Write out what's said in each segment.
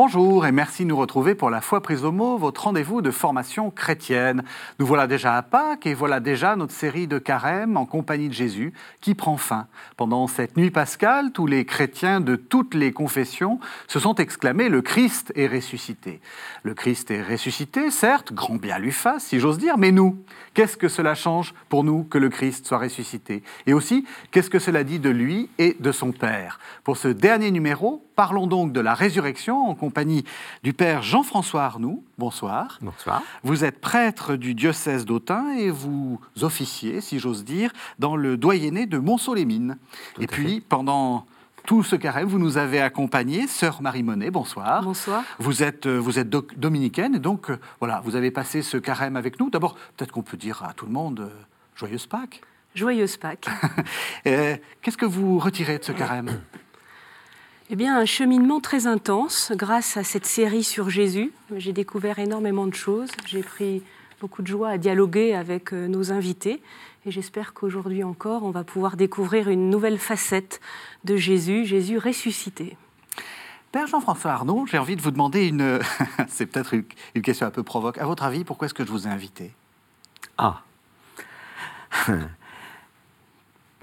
Bonjour et merci de nous retrouver pour la foi prise au mot, votre rendez-vous de formation chrétienne. Nous voilà déjà à Pâques et voilà déjà notre série de carême en compagnie de Jésus qui prend fin. Pendant cette nuit pascale, tous les chrétiens de toutes les confessions se sont exclamés le Christ est ressuscité. Le Christ est ressuscité, certes, grand bien lui fasse, si j'ose dire, mais nous, qu'est-ce que cela change pour nous que le Christ soit ressuscité? Et aussi, qu'est-ce que cela dit de lui et de son Père? Pour ce dernier numéro, parlons donc de la résurrection en compagnie du Père Jean-François Arnoux. Bonsoir. Bonsoir. Vous êtes prêtre du diocèse d'Autun et vous officiez, si j'ose dire, dans le doyenné de Montceau-les-Mines. Et puis, pendant tout ce carême, vous nous avez accompagné, sœur Marie Monet, bonsoir. Bonsoir. Vous êtes, euh, vous êtes dominicaine et donc, euh, voilà, vous avez passé ce carême avec nous. D'abord, peut-être qu'on peut dire à tout le monde, euh, joyeuse Pâques. Joyeuse Pâques. Qu'est-ce que vous retirez de ce carême? Eh bien, un cheminement très intense grâce à cette série sur Jésus. J'ai découvert énormément de choses. J'ai pris beaucoup de joie à dialoguer avec euh, nos invités. Et j'espère qu'aujourd'hui encore, on va pouvoir découvrir une nouvelle facette de Jésus, Jésus ressuscité. Père Jean-François Arnaud, j'ai envie de vous demander une. C'est peut-être une question un peu provoque. À votre avis, pourquoi est-ce que je vous ai invité? Ah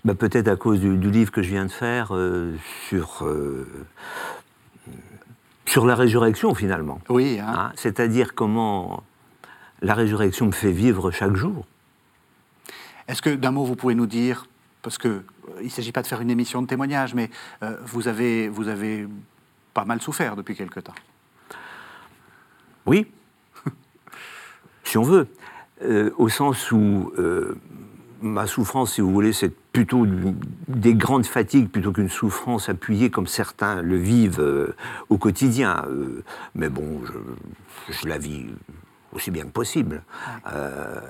bah, Peut-être à cause du, livre que je viens de faire euh, sur, euh, sur la résurrection, finalement. Oui. Hein. Hein, c'est-à-dire comment la résurrection me fait vivre chaque jour. Est-ce que d'un mot, vous pouvez nous dire, parce qu'il euh, il ne s'agit pas de faire une émission de témoignage, mais vous, avez, vous avez pas mal souffert depuis quelque temps Oui, si on veut. au sens où ma souffrance, si vous voulez, c'est plutôt des grandes fatigues plutôt qu'une souffrance appuyée comme certains le vivent euh, au quotidien. Euh, mais bon, je, la vis aussi bien que possible. Euh,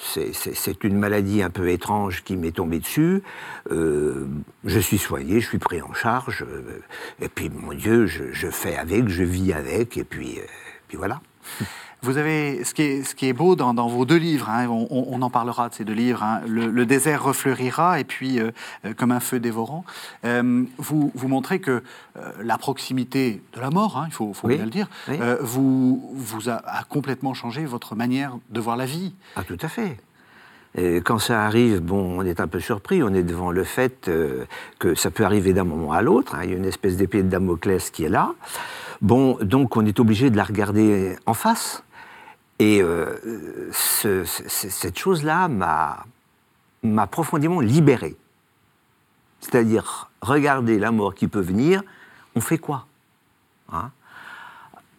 c'est une maladie un peu étrange qui m'est tombée dessus. je suis soigné, je suis pris en charge. et puis, mon Dieu, je, fais avec, je vis avec, et puis, puis voilà. Vous avez ce qui est, ce qui est beau dans, vos deux livres, hein, on, en parlera de ces deux livres, hein, le, désert refleurira et puis euh, euh, comme un feu dévorant. Euh, vous, vous montrez que la proximité de la mort, hein, il faut, bien le dire, vous, vous a, complètement changé votre manière de voir la vie. Ah tout à fait. Et quand ça arrive, bon, on est un peu surpris, on est devant le fait que ça peut arriver d'un moment à l'autre. Il y a une espèce d'épée de Damoclès qui est là. Bon, donc on est obligé de la regarder en face. Et euh, cette chose-là m'a profondément libéré. C'est-à-dire, regarder la mort qui peut venir, on fait quoi hein?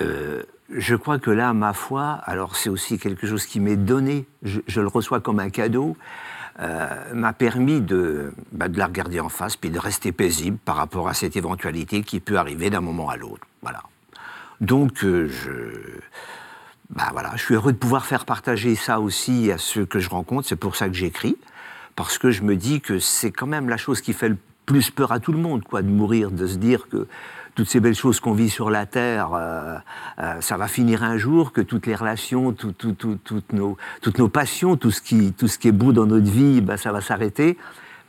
Euh, Je crois que là, ma foi, alors c'est aussi quelque chose qui m'est donné, je, le reçois comme un cadeau, euh, m'a permis de, bah, de la regarder en face, puis de rester paisible par rapport à cette éventualité qui peut arriver d'un moment à l'autre. Voilà. Donc, je bah voilà, je suis heureux de pouvoir faire partager ça aussi à ceux que je rencontre. C'est pour ça que j'écris, parce que je me dis que c'est quand même la chose qui fait le plus peur à tout le monde, quoi, de mourir, de se dire que toutes ces belles choses qu'on vit sur la Terre, euh, euh, ça va finir un jour, que toutes les relations, toutes, nos, toutes nos passions, tout ce, qui, tout ce qui est beau dans notre vie, bah, ça va s'arrêter.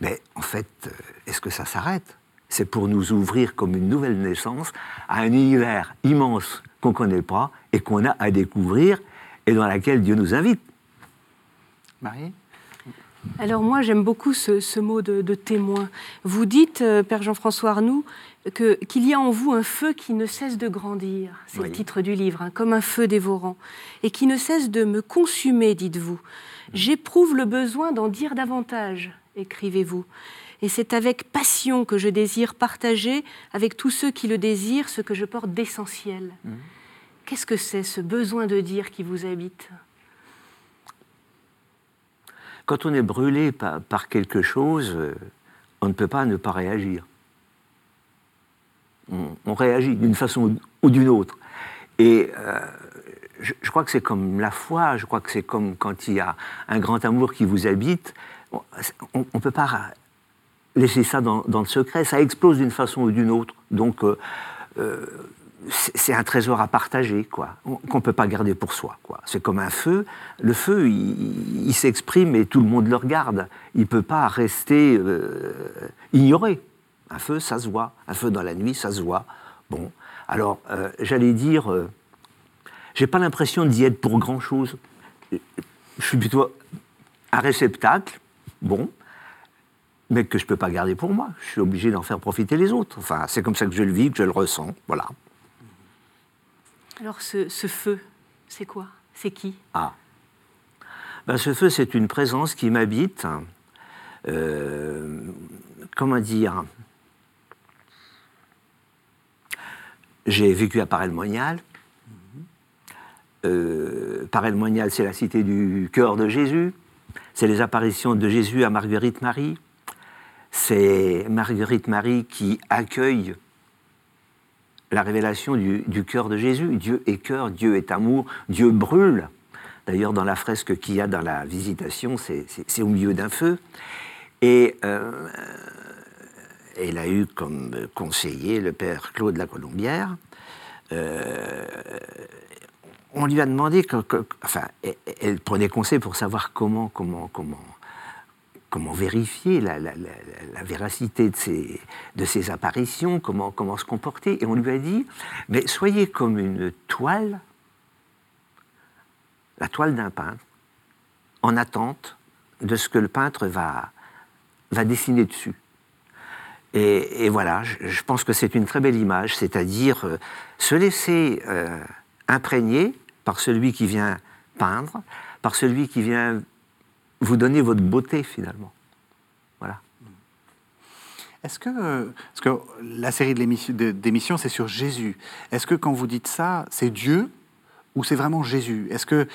Mais en fait, euh, est-ce que ça s'arrête? C'est pour nous ouvrir comme une nouvelle naissance à un univers immense qu'on ne connaît pas et qu'on a à découvrir et dans laquelle Dieu nous invite. Marie? Alors moi j'aime beaucoup ce, mot de, témoin. Vous dites, euh, Père Jean-François Arnoux, qu'il y a en vous un feu qui ne cesse de grandir, c'est le titre du livre, hein, comme un feu dévorant, et qui ne cesse de me consumer, dites-vous. J'éprouve le besoin d'en dire davantage, écrivez-vous. Et c'est avec passion que je désire partager avec tous ceux qui le désirent ce que je porte d'essentiel. Mmh. Qu'est-ce que c'est ce besoin de dire qui vous habite? Quand on est brûlé par, quelque chose, euh, on ne peut pas ne pas réagir. On, réagit d'une façon ou d'une autre. Et euh, je, crois que c'est comme la foi, je crois que c'est comme quand il y a un grand amour qui vous habite. On ne peut pas laisser ça dans, le secret, ça explose d'une façon ou d'une autre. Donc, euh, c'est un trésor à partager, quoi, qu'on ne peut pas garder pour soi. Quoi. C'est comme un feu. Le feu, il, s'exprime et tout le monde le regarde. Il ne peut pas rester euh, ignoré. Un feu, ça se voit. Un feu dans la nuit, ça se voit. Bon. Alors, euh, j'allais dire, euh, j'ai pas l'impression d'y être pour grand-chose. Je suis plutôt un réceptacle, bon, mais que je ne peux pas garder pour moi. Je suis obligé d'en faire profiter les autres. Enfin, c'est comme ça que je le vis, que je le ressens. Voilà. Alors, ce, feu, c'est quoi? C'est qui? Ah. Ben, ce feu, c'est une présence qui m'habite. Euh, comment dire? J'ai vécu à Paray-le-Monial. Euh, Paray-le-Monial, c'est la cité du cœur de Jésus. C'est les apparitions de Jésus à Marguerite Marie. C'est Marguerite Marie qui accueille la révélation du, cœur de Jésus. Dieu est cœur, Dieu est amour, Dieu brûle. D'ailleurs, dans la fresque qu'il y a dans la visitation, c'est au milieu d'un feu. Et euh, elle a eu comme conseiller le père Claude la Colombière. Euh, on lui a demandé, enfin, elle, prenait conseil pour savoir comment, comment, comment, comment vérifier la, véracité de ces, apparitions, comment, se comporter. Et on lui a dit, mais soyez comme une toile, la toile d'un peintre, en attente de ce que le peintre va, va dessiner dessus. Et, voilà, je, pense que c'est une très belle image, c'est-à-dire euh, se laisser euh, imprégner par celui qui vient peindre, par celui qui vient vous donner votre beauté finalement. Voilà. Est-ce que, parce que la série d'émissions, c'est sur Jésus. Est-ce que quand vous dites ça, c'est Dieu ou c'est vraiment Jésus? Est-ce que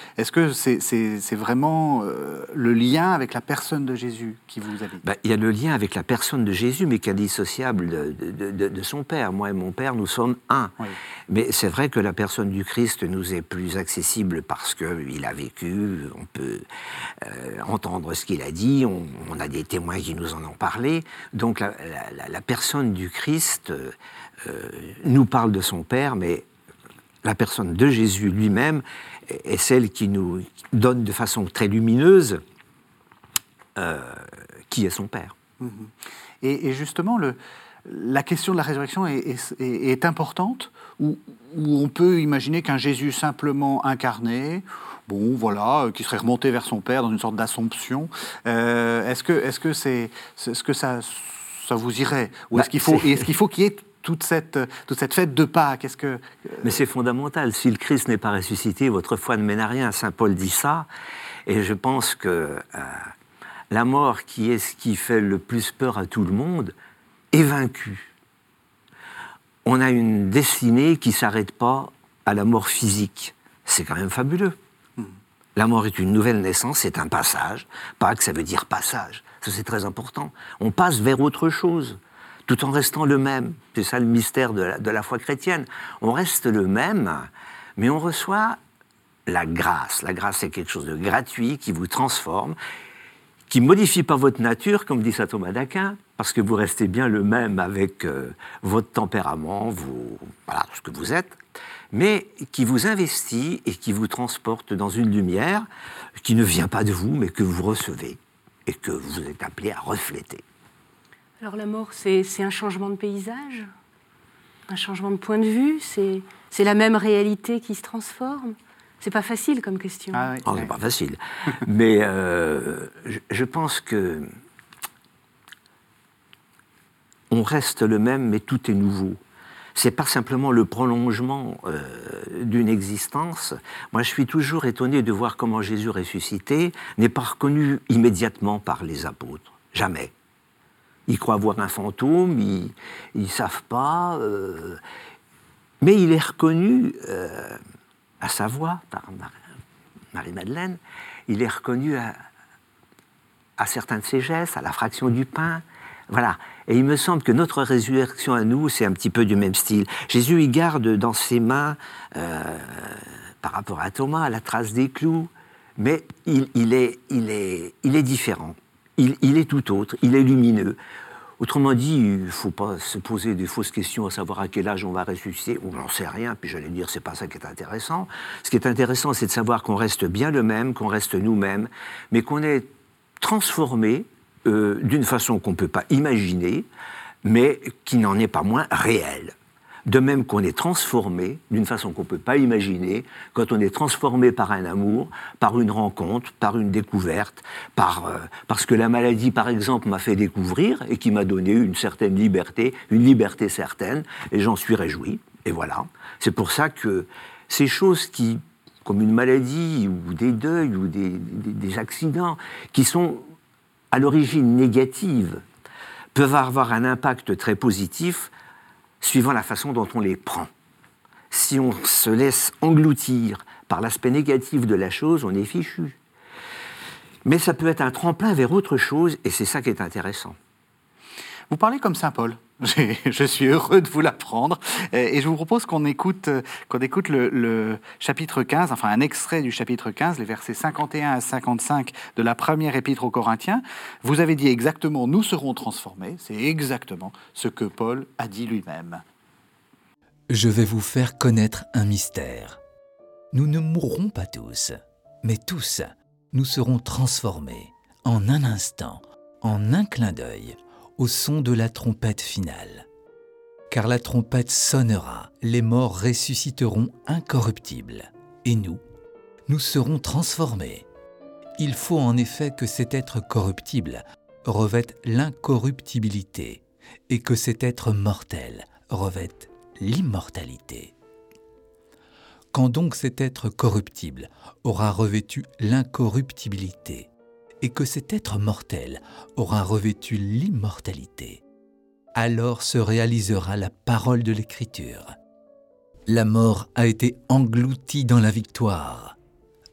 c'est -ce c'est vraiment euh, le lien avec la personne de Jésus qui vous habite? Bah, Il y a le lien avec la personne de Jésus, mais qui est indissociable de, de, son Père. Moi et mon Père, nous sommes un. Mais c'est vrai que la personne du Christ nous est plus accessible parce qu'il a vécu, on peut euh, entendre ce qu'il a dit, on, a des témoins qui nous en ont parlé. Donc la, la, personne du Christ euh, nous parle de son Père, mais la personne de Jésus lui-même est celle qui nous donne de façon très lumineuse euh, qui est son Père. Mhm. Et, justement, le, la question de la résurrection est, importante, où, on peut imaginer qu'un Jésus simplement incarné, bon, voilà, qui serait remonté vers son Père dans une sorte d'assomption, euh, est-ce que, est-ce que, c'est, ce que ça, ça vous irait? Ou est-ce bah, qu'il faut, est-ce qu'il faut qu'il y ait toute cette, toute cette fête de Pâques Est-ce que... Euh, Mais c'est fondamental. Si le Christ n'est pas ressuscité, votre foi ne mène à rien. Saint Paul dit ça. Et je pense que euh, la mort, qui est ce qui fait le plus peur à tout le monde, est vaincue. On a une destinée qui ne s'arrête pas à la mort physique. C'est quand même fabuleux. Hmm. La mort est une nouvelle naissance, c'est un passage. Pâques, ça veut dire passage. Ça, c'est très important. On passe vers autre chose tout en restant le même. C'est ça le mystère de la, foi chrétienne. On reste le même, mais on reçoit la grâce. La grâce, c'est quelque chose de gratuit qui vous transforme, qui modifie pas votre nature, comme dit saint Thomas d'Aquin, parce que vous restez bien le même avec euh, votre tempérament, vous, voilà, ce que vous êtes, mais qui vous investit et qui vous transporte dans une lumière qui ne vient pas de vous, mais que vous recevez et que vous êtes appelé à refléter. Alors la mort, c'est un changement de paysage, un changement de point de vue, c'est la même réalité qui se transforme? C'est pas facile comme question. Ah, oh, c'est pas facile. Mais euh, je, pense que on reste le même, mais tout est nouveau. C'est pas simplement le prolongement euh, d'une existence. Moi, je suis toujours étonné de voir comment Jésus ressuscité n'est pas reconnu immédiatement par les apôtres. Jamais. Ils croient voir un fantôme, ils ne savent pas. Euh, mais il est reconnu euh, à sa voix par Marie-Madeleine, il est reconnu à, certains de ses gestes, à la fraction du pain. Voilà. Et il me semble que notre résurrection à nous, c'est un petit peu du même style. Jésus, il garde dans ses mains, euh, par rapport à Thomas, la trace des clous, mais il, est, il, est, il est différent il, est tout autre, il est lumineux. Autrement dit, il ne faut pas se poser des fausses questions à savoir à quel âge on va ressusciter, on n'en sait rien, puis j'allais dire, c'est pas ça qui est intéressant. Ce qui est intéressant, c'est de savoir qu'on reste bien le même, qu'on reste nous-mêmes, mais qu'on est transformé euh, d'une façon qu'on ne peut pas imaginer, mais qui n'en est pas moins réelle. De même qu'on est transformé d'une façon qu'on ne peut pas imaginer, quand on est transformé par un amour, par une rencontre, par une découverte, par, euh, parce que la maladie, par exemple, m'a fait découvrir et qui m'a donné une certaine liberté, une liberté certaine, et j'en suis réjoui. Et voilà. C'est pour ça que ces choses qui, comme une maladie ou des deuils ou des, des accidents, qui sont à l'origine négatives, peuvent avoir un impact très positif suivant la façon dont on les prend. Si on se laisse engloutir par l'aspect négatif de la chose, on est fichu. Mais ça peut être un tremplin vers autre chose, et c'est ça qui est intéressant. Vous parlez comme Saint Paul. Je suis heureux de vous l'apprendre. Et je vous propose qu'on écoute, écoute le, chapitre 15, enfin un extrait du chapitre 15, les versets 51 à 55 de la première épître aux Corinthiens. Vous avez dit exactement, nous serons transformés. C'est exactement ce que Paul a dit lui-même. Je vais vous faire connaître un mystère. Nous ne mourrons pas tous, mais tous, nous serons transformés en un instant, en un clin d'œil au son de la trompette finale. Car la trompette sonnera, les morts ressusciteront incorruptibles, et nous, nous serons transformés. Il faut en effet que cet être corruptible revête l'incorruptibilité, et que cet être mortel revête l'immortalité. Quand donc cet être corruptible aura revêtu l'incorruptibilité, et que cet être mortel aura revêtu l'immortalité, alors se réalisera la parole de l'Écriture. La mort a été engloutie dans la victoire.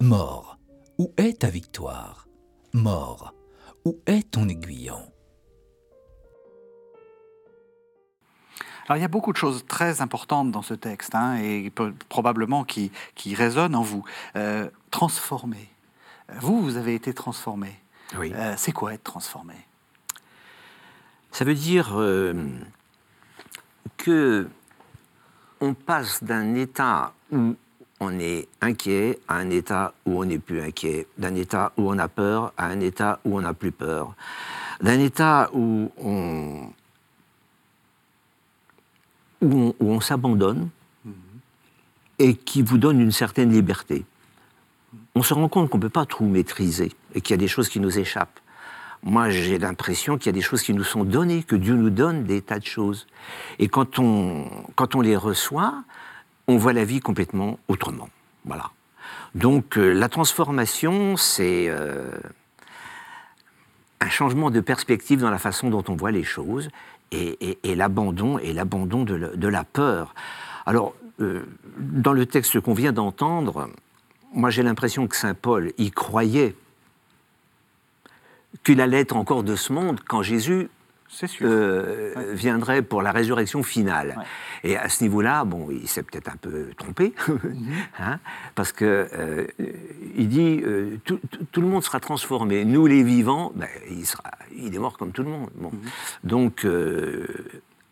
Mort, où est ta victoire? Mort, où est ton aiguillon? Alors il y a beaucoup de choses très importantes dans ce texte, hein, et probablement qui, qui résonnent en vous. Euh, transformer. Vous, vous avez été transformé. Oui. Euh, c'est quoi être transformé? Ça veut dire euh, que on passe d'un état où on est inquiet à un état où on n'est plus inquiet, d'un état où on a peur à un état où on n'a plus peur, d'un état où on, où on, s'abandonne mhm. et qui vous donne une certaine liberté on se rend compte qu'on ne peut pas tout maîtriser et qu'il y a des choses qui nous échappent. Moi, j'ai l'impression qu'il y a des choses qui nous sont données, que Dieu nous donne des tas de choses. Et quand on, quand on les reçoit, on voit la vie complètement autrement. Voilà. Donc, euh, la transformation, c'est euh, un changement de perspective dans la façon dont on voit les choses et, l'abandon et l'abandon de, la peur. Alors, euh, dans le texte qu'on vient d'entendre, moi j'ai l'impression que Saint Paul y croyait qu'il allait être encore de ce monde quand Jésus euh, viendrait pour la résurrection finale. Et à ce niveau-là, bon, il s'est peut-être un peu trompé, mhm. hein, parce que euh, il dit euh, tout, le monde sera transformé. Nous, les vivants, ben, il, sera, il est mort comme tout le monde. Bon. Mhm. Donc,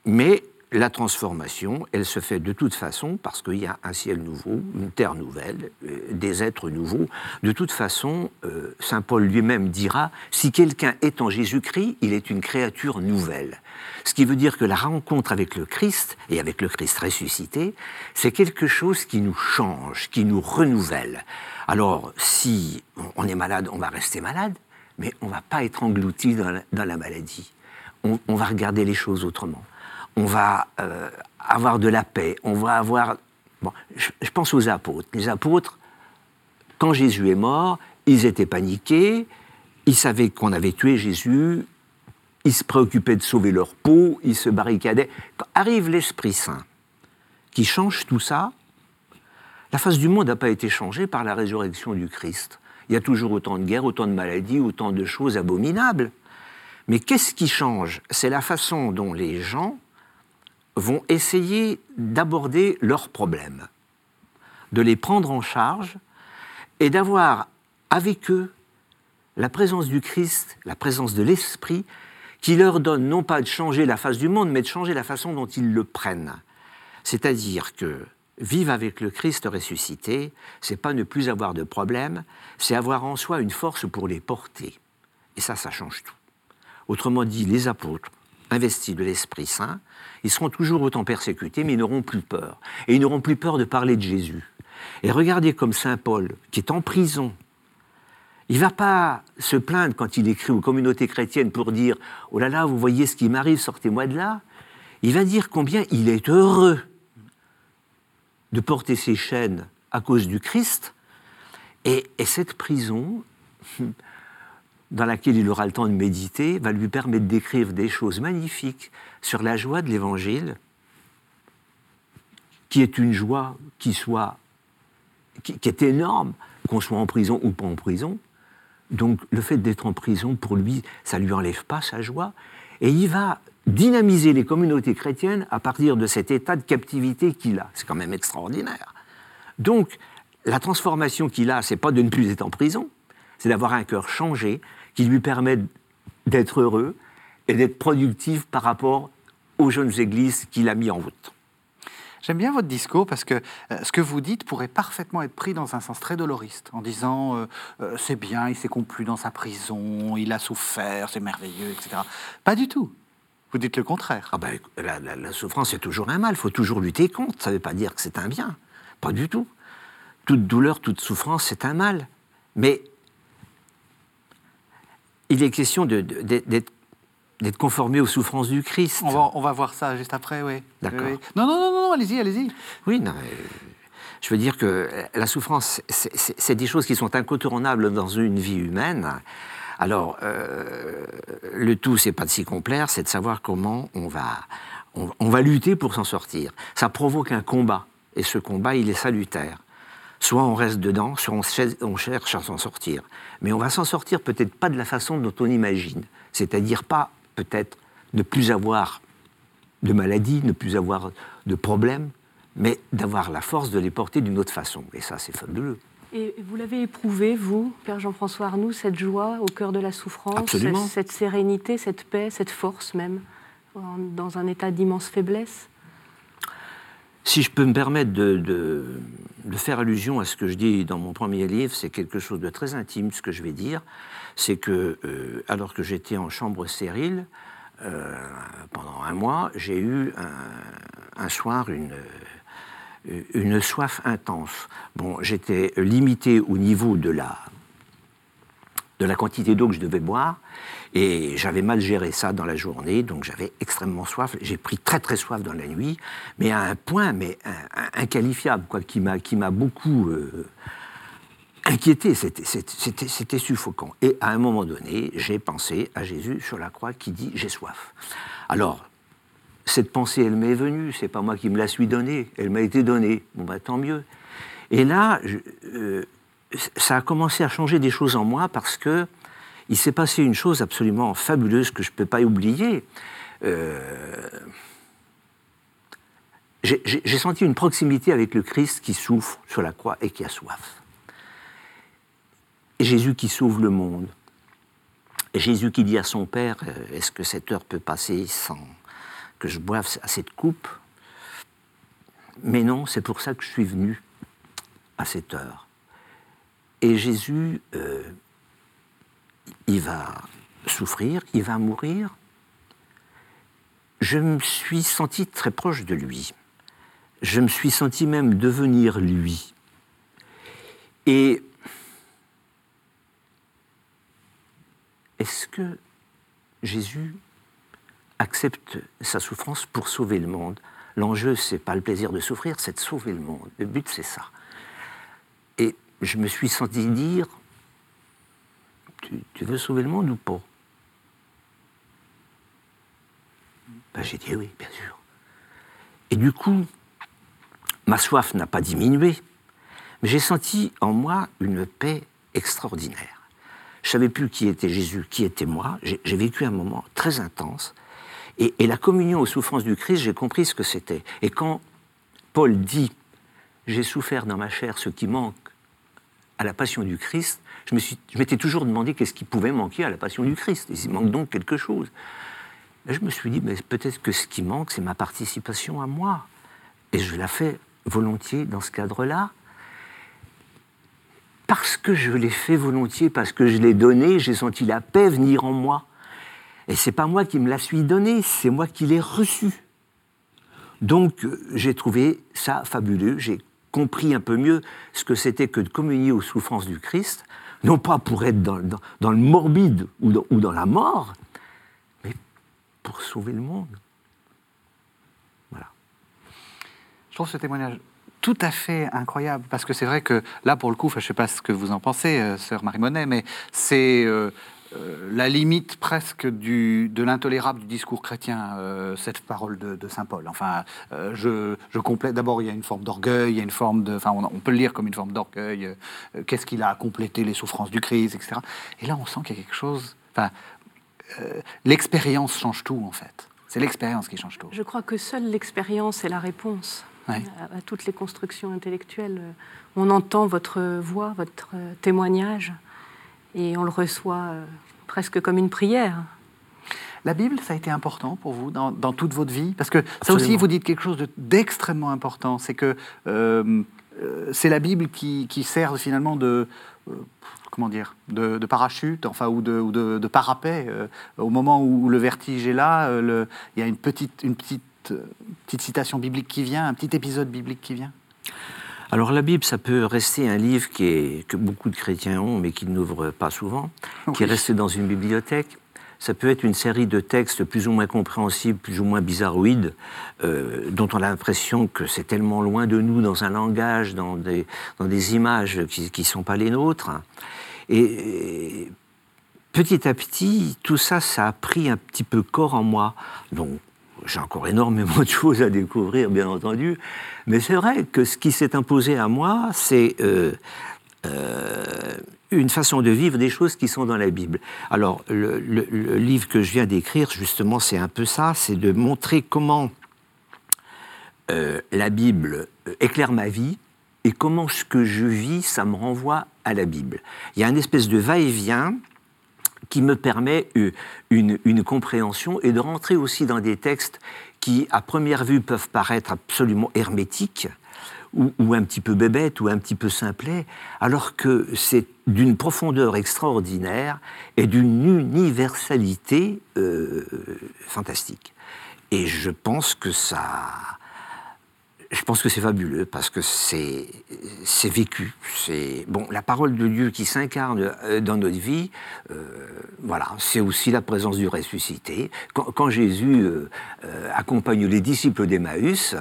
mais la transformation, elle se fait de toute façon parce qu'il y a un ciel nouveau, une terre nouvelle, euh, des êtres nouveaux. De toute façon, euh, Saint Paul lui-même dira, si quelqu'un est en Jésus-Christ, il est une créature nouvelle. Ce qui veut dire que la rencontre avec le Christ, et avec le Christ ressuscité, c'est quelque chose qui nous change, qui nous renouvelle. Alors, si on est malade, on va rester malade, mais on ne va pas être englouti dans la, maladie. on va regarder les choses autrement on va euh, avoir de la paix, on va avoir... Bon, je, pense aux apôtres. Les apôtres, quand Jésus est mort, ils étaient paniqués, ils savaient qu'on avait tué Jésus, ils se préoccupaient de sauver leur peau, ils se barricadaient. Quand arrive l'Esprit Saint, qui change tout ça, la face du monde n'a pas été changée par la résurrection du Christ. Il y a toujours autant de guerres, autant de maladies, autant de choses abominables. Mais qu'est-ce qui change? C'est la façon dont les gens vont essayer d'aborder leurs problèmes, de les prendre en charge et d'avoir avec eux la présence du Christ, la présence de l'Esprit, qui leur donne non pas de changer la face du monde, mais de changer la façon dont ils le prennent. C'est-à-dire que vivre avec le Christ ressuscité, c'est pas ne plus avoir de problèmes, c'est avoir en soi une force pour les porter. Et ça, ça change tout. Autrement dit, les apôtres investis de l'Esprit Saint, ils seront toujours autant persécutés, mais ils n'auront plus peur. Et ils n'auront plus peur de parler de Jésus. Et regardez comme Saint Paul, qui est en prison, il ne va pas se plaindre quand il écrit aux communautés chrétiennes pour dire Oh là là, vous voyez ce qui m'arrive, sortez-moi de là. Il va dire combien il est heureux de porter ses chaînes à cause du Christ. Et, et cette prison, dans laquelle il aura le temps de méditer, va lui permettre d'écrire des choses magnifiques sur la joie de l'Évangile, qui est une joie qui soit qui, est énorme, qu'on soit en prison ou pas en prison. Donc le fait d'être en prison, pour lui, ça ne lui enlève pas sa joie. Et il va dynamiser les communautés chrétiennes à partir de cet état de captivité qu'il a. C'est quand même extraordinaire. Donc la transformation qu'il a, c'est pas de ne plus être en prison, c'est d'avoir un cœur changé qui lui permet d'être heureux et d'être productif par rapport aux jeunes églises qu'il a mis en route. J'aime bien votre discours parce que euh, ce que vous dites pourrait parfaitement être pris dans un sens très doloriste, en disant euh, euh, c'est bien, il s'est complu dans sa prison, il a souffert, c'est merveilleux, etc. Pas du tout. Vous dites le contraire. Ah ben, la, souffrance est toujours un mal, il faut toujours lutter contre, ça ne veut pas dire que c'est un bien. Pas du tout. Toute douleur, toute souffrance, c'est un mal. Mais il est question d'être d'être conformé aux souffrances du Christ. On va, voir ça juste après, oui. D'accord. Non, non, non, non, allez-y, allez-y. Oui, non, je veux dire que la souffrance, c'est des choses qui sont incontournables dans une vie humaine. Alors, euh, le tout, c'est pas de s'y complaire, c'est de savoir comment on va, on, va lutter pour s'en sortir. Ça provoque un combat, et ce combat, il est salutaire. Soit on reste dedans, soit on cherche à s'en sortir. Mais on va s'en sortir peut-être pas de la façon dont on imagine, c'est-à-dire pas peut-être ne plus avoir de maladie, ne plus avoir de problèmes, mais d'avoir la force de les porter d'une autre façon. Et ça, c'est fabuleux. Et vous l'avez éprouvé, vous, Père Jean-François Arnoux, cette joie au cœur de la souffrance, cette, sérénité, cette paix, cette force même, dans un état d'immense faiblesse? Si je peux me permettre de, faire allusion à ce que je dis dans mon premier livre, c'est quelque chose de très intime, ce que je vais dire c'est que, euh, alors que j'étais en chambre stérile, euh, pendant un mois, j'ai eu un, soir une, une soif intense. Bon, j'étais limité au niveau de la, de la quantité d'eau que je devais boire, et j'avais mal géré ça dans la journée, donc j'avais extrêmement soif. J'ai pris très très soif dans la nuit, mais à un point mais inqualifiable, quoi, qui m'a beaucoup euh, inquiété, c'était suffocant. Et à un moment donné, j'ai pensé à Jésus sur la croix qui dit J'ai soif. Alors, cette pensée, elle m'est venue, c'est pas moi qui me la suis donnée, elle m'a été donnée. Bon, bah tant mieux. Et là, euh, ça a commencé à changer des choses en moi parce que il s'est passé une chose absolument fabuleuse que je ne peux pas oublier. Euh, j'ai senti une proximité avec le Christ qui souffre sur la croix et qui a soif. Jésus qui sauve le monde. Jésus qui dit à son Père, euh, est-ce que cette heure peut passer sans que je boive à cette coupe Mais non, c'est pour ça que je suis venu à cette heure. Et Jésus, euh, il va souffrir, il va mourir. Je me suis senti très proche de lui. Je me suis senti même devenir lui. Et est-ce que Jésus accepte sa souffrance pour sauver le monde? L'enjeu, c'est pas le plaisir de souffrir, c'est de sauver le monde. Le but, c'est ça. Et je me suis senti dire Tu, veux sauver le monde ou pas? Ben, J'ai dit Oui, bien sûr. Et du coup, ma soif n'a pas diminué, mais j'ai senti en moi une paix extraordinaire. Je savais plus qui était Jésus, qui était moi. J'ai vécu un moment très intense. Et, la communion aux souffrances du Christ, j'ai compris ce que c'était. Et quand Paul dit J'ai souffert dans ma chair ce qui manque à la passion du Christ, je m'étais toujours demandé qu'est-ce qui pouvait manquer à la passion du Christ. Il manque donc quelque chose. Je me suis dit, mais peut-être que ce qui manque, c'est ma participation à moi. Et je la fais volontiers dans ce cadre-là parce que je l'ai fait volontiers, parce que je l'ai donné, j'ai senti la paix venir en moi. Et c'est pas moi qui me la suis donnée, c'est moi qui l'ai reçue. Donc j'ai trouvé ça fabuleux, j'ai compris un peu mieux ce que c'était que de communier aux souffrances du Christ, non pas pour être dans, le morbide ou dans, la mort, mais pour sauver le monde. Voilà. Je trouve ce témoignage tout à fait incroyable, parce que c'est vrai que là, pour le coup, je ne sais pas ce que vous en pensez, euh, sœur Marie Monet, mais c'est euh, la limite presque du, de l'intolérable du discours chrétien, cette parole de, Saint Paul. Enfin, je, je complète. D'abord, il y a une forme d'orgueil, il y a une forme de. Enfin, on, on peut le lire comme une forme d'orgueil. Qu'est-ce qu'il a à compléter les souffrances du Christ, etc. Et là, on sent qu'il y a quelque chose. Enfin, l'expérience change tout, en fait. C'est l'expérience qui change tout. Je crois que seule l'expérience est la réponse à, toutes les constructions intellectuelles. On entend votre voix, votre témoignage, et on le reçoit euh, presque comme une prière. La Bible, ça a été important pour vous dans, toute votre vie? Parce que ça aussi, vous dites quelque chose d'extrêmement important, c'est que euh, euh, c'est la Bible qui, sert finalement de... comment dire, de, parachute, enfin, ou de, ou de, parapet. au moment où le vertige est là, il y a une petite, une petite petite citation biblique qui vient, un petit épisode biblique qui vient alors la Bible, ça peut rester un livre qui est, que beaucoup de chrétiens ont, mais qui n'ouvrent pas souvent, qui est resté dans une bibliothèque. Ça peut être une série de textes plus ou moins compréhensibles, plus ou moins bizarroïdes, euh, dont on a l'impression que c'est tellement loin de nous dans un langage, dans des, dans des images qui ne sont pas les nôtres. Et, petit à petit, tout ça, ça a pris un petit peu corps en moi. Donc, j'ai encore énormément de choses à découvrir, bien entendu, mais c'est vrai que ce qui s'est imposé à moi, c'est euh, euh, une façon de vivre des choses qui sont dans la Bible. Alors, le, livre que je viens d'écrire, justement, c'est un peu ça, c'est de montrer comment euh, la Bible éclaire ma vie et comment ce que je vis, ça me renvoie à la Bible. Il y a une espèce de va-et-vient qui me permet euh, une, compréhension et de rentrer aussi dans des textes qui, à première vue, peuvent paraître absolument hermétiques ou, un petit peu bébêtes ou un petit peu simplets, alors que c'est d'une profondeur extraordinaire et d'une universalité euh, fantastique. Et je pense que ça, je pense que c'est fabuleux parce que c'est vécu. C'est bon, la parole de Dieu qui s'incarne euh, dans notre vie. Euh, voilà, c'est aussi la présence du ressuscité. Quand, Jésus euh, accompagne les disciples d'Emmaüs,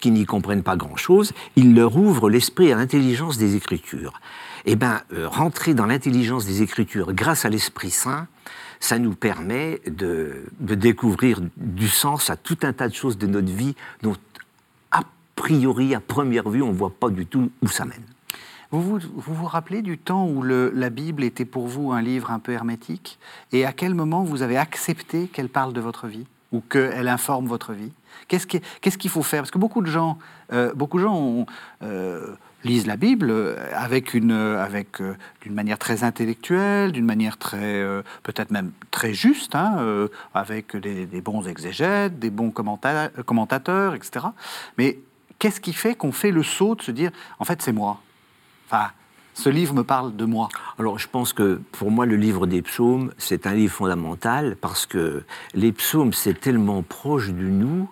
qui n'y comprennent pas grand-chose, il leur ouvre l'esprit à l'intelligence des Écritures. Eh bien, rentrer dans l'intelligence des Écritures grâce à l'Esprit Saint, ça nous permet de, de, découvrir du sens à tout un tas de choses de notre vie dont priori, à première vue, on ne voit pas du tout où ça mène. Vous vous, vous, rappelez du temps où la Bible était pour vous un livre un peu hermétique? Et à quel moment vous avez accepté qu'elle parle de votre vie Ou qu'elle informe votre vie? Qu'est-ce qu'il faut faire? Parce que beaucoup de gens, euh, beaucoup de gens euh, lisent la Bible avec une, avec d'une manière très intellectuelle, d'une manière très, euh, peut-être même très juste, hein, avec des, des, bons exégètes, des bons commentateurs, etc. Mais qu'est-ce qui fait qu'on fait le saut de se dire, en fait, c'est moi Enfin, ce livre me parle de moi. Alors, je pense que pour moi, le livre des psaumes, c'est un livre fondamental parce que les psaumes, c'est tellement proche de nous.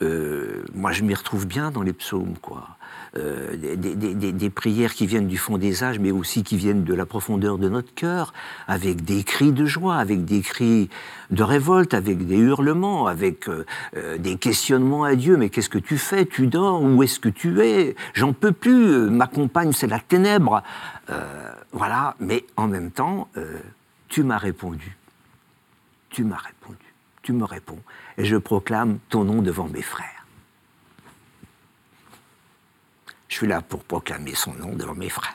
Euh, moi, je m'y retrouve bien dans les psaumes, quoi. Euh, des, prières qui viennent du fond des âges, mais aussi qui viennent de la profondeur de notre cœur, avec des cris de joie, avec des cris de révolte, avec des hurlements, avec euh, euh, des questionnements à Dieu. Mais qu'est-ce que tu fais? Tu dors? Où est-ce que tu es? J'en peux plus. Ma compagne, c'est la ténèbre. voilà. Mais en même temps, tu m'as répondu. Tu m'as répondu. Tu me réponds. Et je proclame ton nom devant mes frères. Je suis là pour proclamer son nom devant mes frères.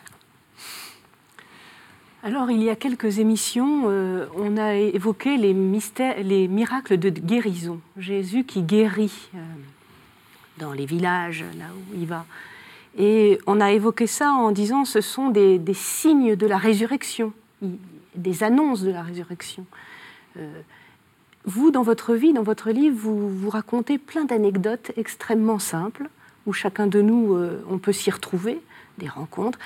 Alors, il y a quelques émissions, euh, on a évoqué les, mystères, les miracles de guérison. Jésus qui guérit euh, dans les villages, là où il va. Et on a évoqué ça en disant ce sont des, signes de la résurrection, des annonces de la résurrection. Euh, vous, dans votre vie, dans votre livre, vous, vous racontez plein d'anecdotes extrêmement simples où chacun de nous, euh, on peut s'y retrouver, des rencontres,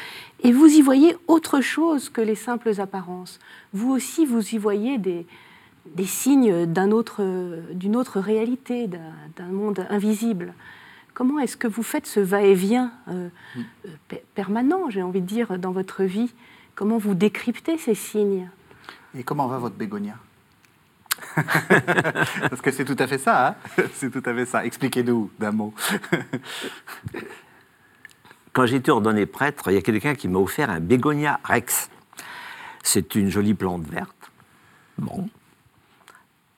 et vous y voyez autre chose que les simples apparences. Vous aussi, vous y voyez des, signes d'une autre, autre réalité, d'un monde invisible. Comment est-ce que vous faites ce va-et-vient euh, euh, permanent, j'ai envie de dire, dans votre vie? Comment vous décryptez ces signes? Et comment va votre bégonia? Parce que c'est tout à fait ça, hein c'est tout à fait ça. Expliquez-nous d'un mot. Quand j'ai été ordonné prêtre, il y a quelqu'un qui m'a offert un bégonia rex. C'est une jolie plante verte. Bon.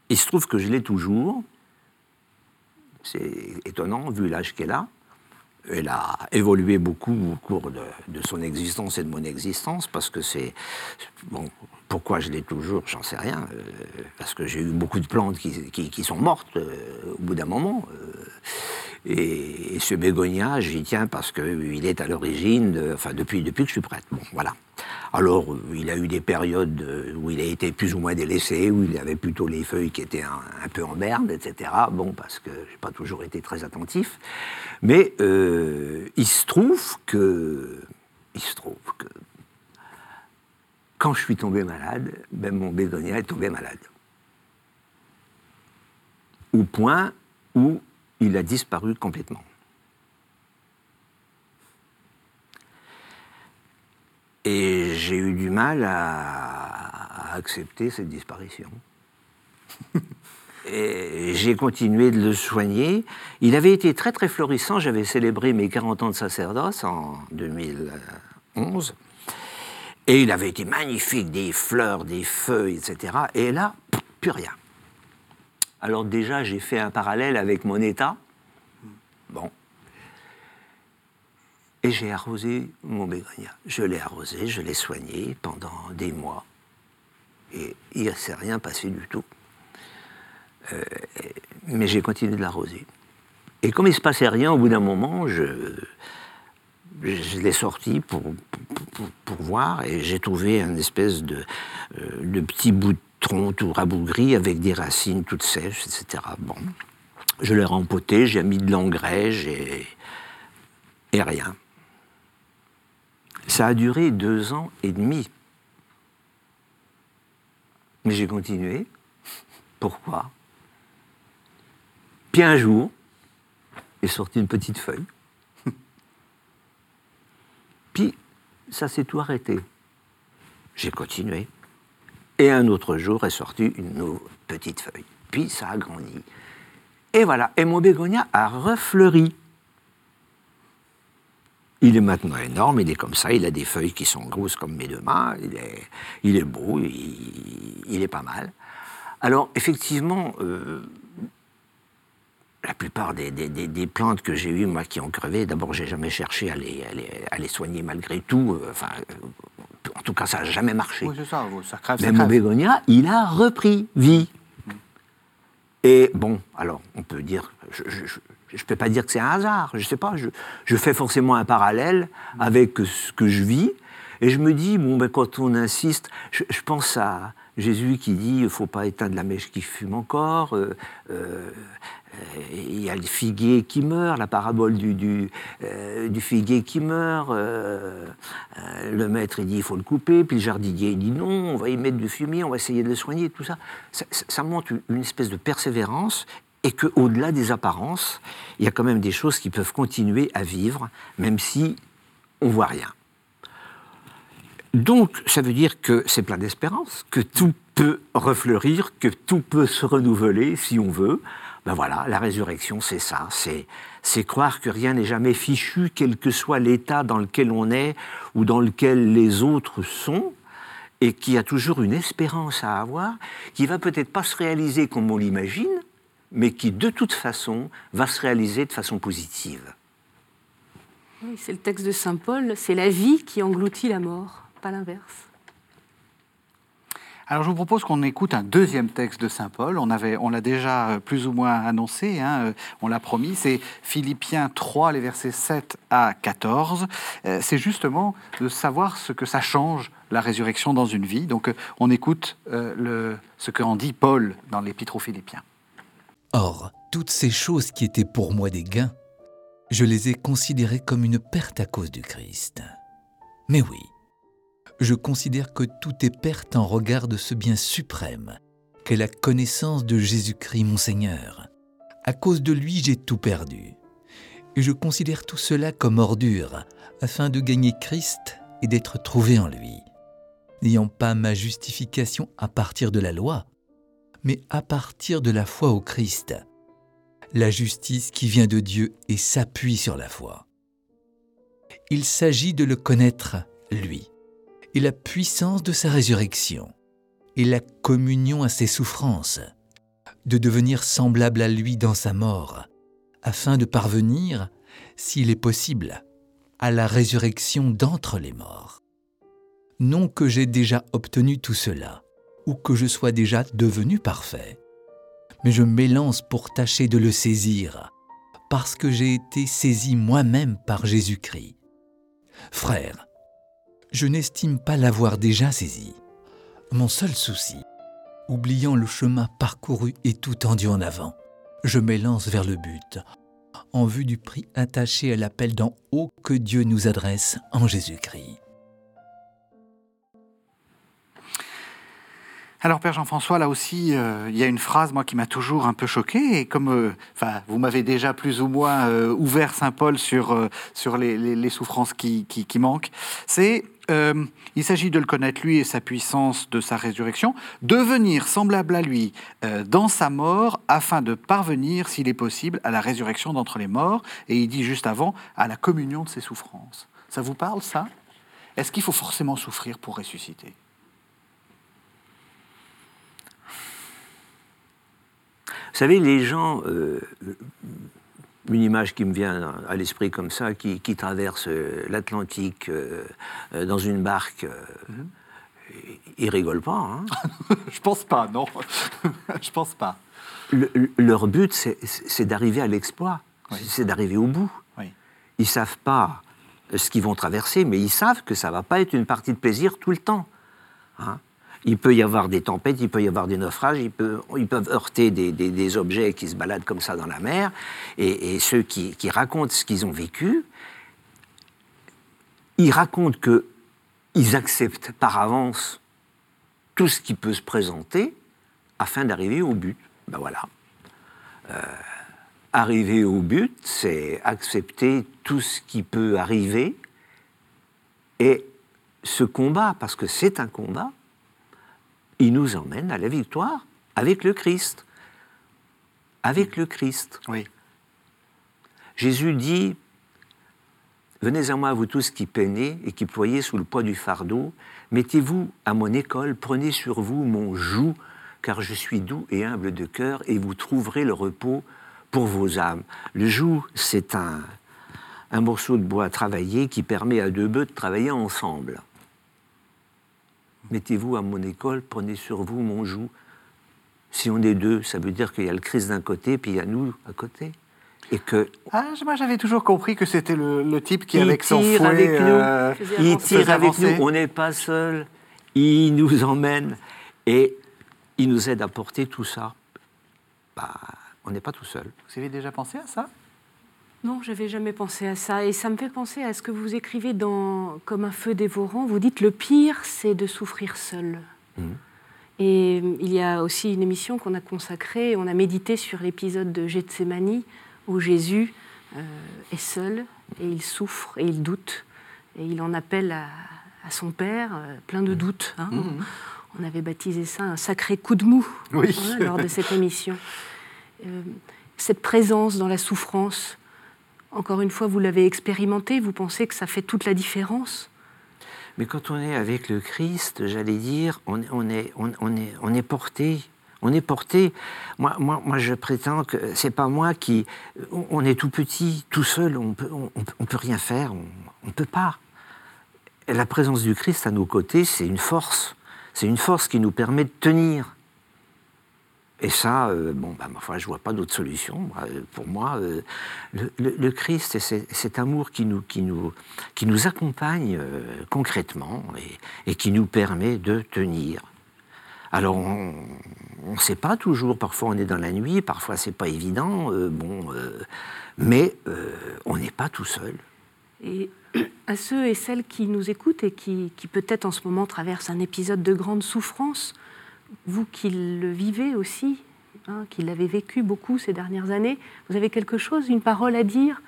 Il se trouve que je l'ai toujours. C'est étonnant, vu l'âge qu'elle a. Elle a évolué beaucoup au cours de, son existence et de mon existence, parce que c'est. Bon, pourquoi je l'ai toujours, j'en sais rien. Euh, parce que j'ai eu beaucoup de plantes qui, sont mortes euh, au bout d'un moment. Euh, et, ce bégonia, j'y tiens parce qu'il est à l'origine, enfin depuis, depuis que je suis prêtre. Bon, voilà. Alors, il a eu des périodes où il a été plus ou moins délaissé, où il avait plutôt les feuilles qui étaient un, peu en berne, etc. Bon, parce que j'ai pas toujours été très attentif. Mais il se trouve que, il se trouve que, quand je suis tombé malade, ben mon bégonia est tombé malade. Au point où il a disparu complètement. Et j'ai eu du mal à, accepter cette disparition. Et j'ai continué de le soigner. Il avait été très très florissant. J'avais célébré mes 40 ans de sacerdoce en 2011. Et il avait été magnifique, des fleurs, des feuilles, etc. Et là, plus rien. Alors déjà, j'ai fait un parallèle avec mon état. Bon. Et j'ai arrosé mon bégonia. Je l'ai arrosé, je l'ai soigné pendant des mois. Et il ne s'est rien passé du tout. Euh, mais j'ai continué de l'arroser. Et comme il ne se passait rien, au bout d'un moment, je, je l'ai sorti pour, pour, voir et j'ai trouvé un espèce de, euh, petit bout de tronc tout rabougri avec des racines toutes sèches, etc. Bon. Je l'ai rempoté, j'ai mis de l'engrais et, et rien. Ça a duré deux ans et demi. Mais j'ai continué. Pourquoi? Puis un jour, est sorti une petite feuille. Puis ça s'est tout arrêté. J'ai continué. Et un autre jour est sortie une petite feuille. Puis ça a grandi. Et voilà. Et mon bégonia a refleuri. Il est maintenant énorme, il est comme ça, il a des feuilles qui sont grosses comme mes deux mains, il est, il est beau, il, est pas mal. Alors, effectivement, euh, la plupart des, plantes que j'ai eues, moi, qui ont crevé, d'abord, j'ai jamais cherché à les, à les, soigner malgré tout. Euh, enfin, en tout cas, ça n'a jamais marché. Oui, c'est ça, ça crève, Mais mon bégonia, il a repris vie. Et bon, alors, on peut dire, je ne peux pas dire que c'est un hasard, je ne sais pas, je, fais forcément un parallèle avec ce que je vis, et je me dis, bon, ben, quand on insiste, je, pense à Jésus qui dit, il ne faut pas éteindre la mèche qui fume encore, euh, euh, il y a le figuier qui meurt, la parabole du, euh, figuier qui meurt. Euh, euh, le maître, il dit il faut le couper, puis le jardinier, il dit non, on va y mettre du fumier, on va essayer de le soigner, tout ça. Ça, montre une espèce de persévérance et qu'au-delà des apparences, il y a quand même des choses qui peuvent continuer à vivre, même si on voit rien. Donc, ça veut dire que c'est plein d'espérance, que tout peut refleurir, que tout peut se renouveler si on veut. Ben voilà, la résurrection, c'est ça. C'est croire que rien n'est jamais fichu, quel que soit l'état dans lequel on est ou dans lequel les autres sont, et qu'il y a toujours une espérance à avoir, qui va peut-être pas se réaliser comme on l'imagine, mais qui de toute façon va se réaliser de façon positive. Oui, c'est le texte de Saint Paul, c'est la vie qui engloutit la mort, pas l'inverse. Alors je vous propose qu'on écoute un deuxième texte de Saint Paul. On on l'a déjà euh, plus ou moins annoncé, hein, euh, on l'a promis. C'est Philippiens 3, les versets 7 à 14. Euh, c'est justement de savoir ce que ça change la résurrection dans une vie. Donc on écoute ce qu'en dit Paul dans l'Épître aux Philippiens. Or, toutes ces choses qui étaient pour moi des gains, je les ai considérées comme une perte à cause du Christ. Mais oui, je considère que tout est perte en regard de ce bien suprême qu'est la connaissance de Jésus-Christ mon Seigneur. À cause de lui, j'ai tout perdu. Et je considère tout cela comme ordure, afin de gagner Christ et d'être trouvé en lui. N'ayant pas ma justification à partir de la loi, mais à partir de la foi au Christ, la justice qui vient de Dieu et s'appuie sur la foi. Il s'agit de le connaître, lui, et la puissance de sa résurrection, et la communion à ses souffrances, de devenir semblable à lui dans sa mort, afin de parvenir, s'il est possible, à la résurrection d'entre les morts. Non que j'ai déjà obtenu tout cela, ou que je sois déjà devenu parfait, mais je m'élance pour tâcher de le saisir, parce que j'ai été saisi moi-même par Jésus-Christ. Frère, je n'estime pas l'avoir déjà saisi. Mon seul souci, oubliant le chemin parcouru et tout tendu en avant, je m'élance vers le but, en vue du prix attaché à l'appel d'en haut que Dieu nous adresse en Jésus-Christ. Alors Père Jean-François, là aussi, euh, il y a une phrase qui m'a toujours un peu choqué et comme, euh, vous m'avez déjà plus ou moins euh, ouvert Saint Paul sur les, souffrances qui, qui, manquent, c'est il s'agit de le connaître lui et sa puissance de sa résurrection, devenir semblable à lui dans sa mort afin de parvenir, s'il est possible, à la résurrection d'entre les morts. Et il dit juste avant à la communion de ses souffrances. Ça vous parle ça? Est-ce qu'il faut forcément souffrir pour ressusciter? Vous savez, les gens, euh, une image qui me vient à l'esprit comme ça, qui, traverse euh, l'Atlantique euh, dans une barque, mhm. ils rigolent pas. Hein Je pense pas, non. Je pense pas. leur but, c'est d'arriver à l'exploit, c'est d'arriver au bout. Oui. Ils savent pas ce qu'ils vont traverser, mais ils savent que ça va pas être une partie de plaisir tout le temps. Hein il peut y avoir des tempêtes, il peut y avoir des naufrages, ils peuvent, heurter des, objets qui se baladent comme ça dans la mer. Et, ceux qui, racontent ce qu'ils ont vécu, ils racontent qu'ils acceptent par avance tout ce qui peut se présenter afin d'arriver au but. Ben voilà. Euh, arriver au but, c'est accepter tout ce qui peut arriver et ce combat, parce que c'est un combat, il nous emmène à la victoire avec le Christ. Avec le Christ. Oui. Jésus dit Venez à moi, vous tous qui peinez et qui ployez sous le poids du fardeau, mettez-vous à mon école, prenez sur vous mon joug, car je suis doux et humble de cœur, et vous trouverez le repos pour vos âmes. Le joug, c'est un, un morceau de bois travaillé qui permet à deux bœufs de travailler ensemble. Mettez-vous à mon école, prenez sur vous mon joug. Si on est deux, ça veut dire qu'il y a le Christ d'un côté, puis il y a nous à côté. Et que. Ah, moi, j'avais toujours compris que c'était le, type qui, avec son fouet, avec nous. Euh, il tire avec nous. On n'est pas seul. Il nous emmène et il nous aide à porter tout ça. Bah, on n'est pas tout seul. Vous avez déjà pensé à ça? Non, je n'avais jamais pensé à ça. Et ça me fait penser à ce que vous écrivez dans Comme un feu dévorant. Vous dites le pire, c'est de souffrir seul. Mmh. Et il y a aussi une émission qu'on a consacrée, on a médité sur l'épisode de Gethsemane où Jésus euh, est seul et il souffre et il doute. Et il en appelle à, son Père, euh, plein de mmh. doutes. Hein. Mmh. On avait baptisé ça un sacré coup de mou lors de cette émission. Euh, cette présence dans la souffrance, encore une fois, vous l'avez expérimenté, vous pensez que ça fait toute la différence? Mais quand on est avec le Christ, j'allais dire, on, est, porté. On est porté. Moi, moi, je prétends que c'est pas moi qui. On est tout petit, tout seul, on peut, peut rien faire, on ne peut pas. la présence du Christ à nos côtés, c'est une force. C'est une force qui nous permet de tenir. Et ça, euh, bon, bah, enfin, je vois pas d'autre solution. Euh, pour moi, euh, le, Christ, c'est cet amour qui nous, qui nous, qui nous accompagne concrètement et, et, qui nous permet de tenir. Alors, on ne sait pas toujours. Parfois, on est dans la nuit. Parfois, c'est pas évident. bon, mais on n'est pas tout seul. Et à ceux et celles qui nous écoutent et qui, qui peut-être en ce moment traversent un épisode de grande souffrance, vous qui le vivez aussi, hein, qui l'avez vécu beaucoup ces dernières années, vous avez quelque chose, une parole à dire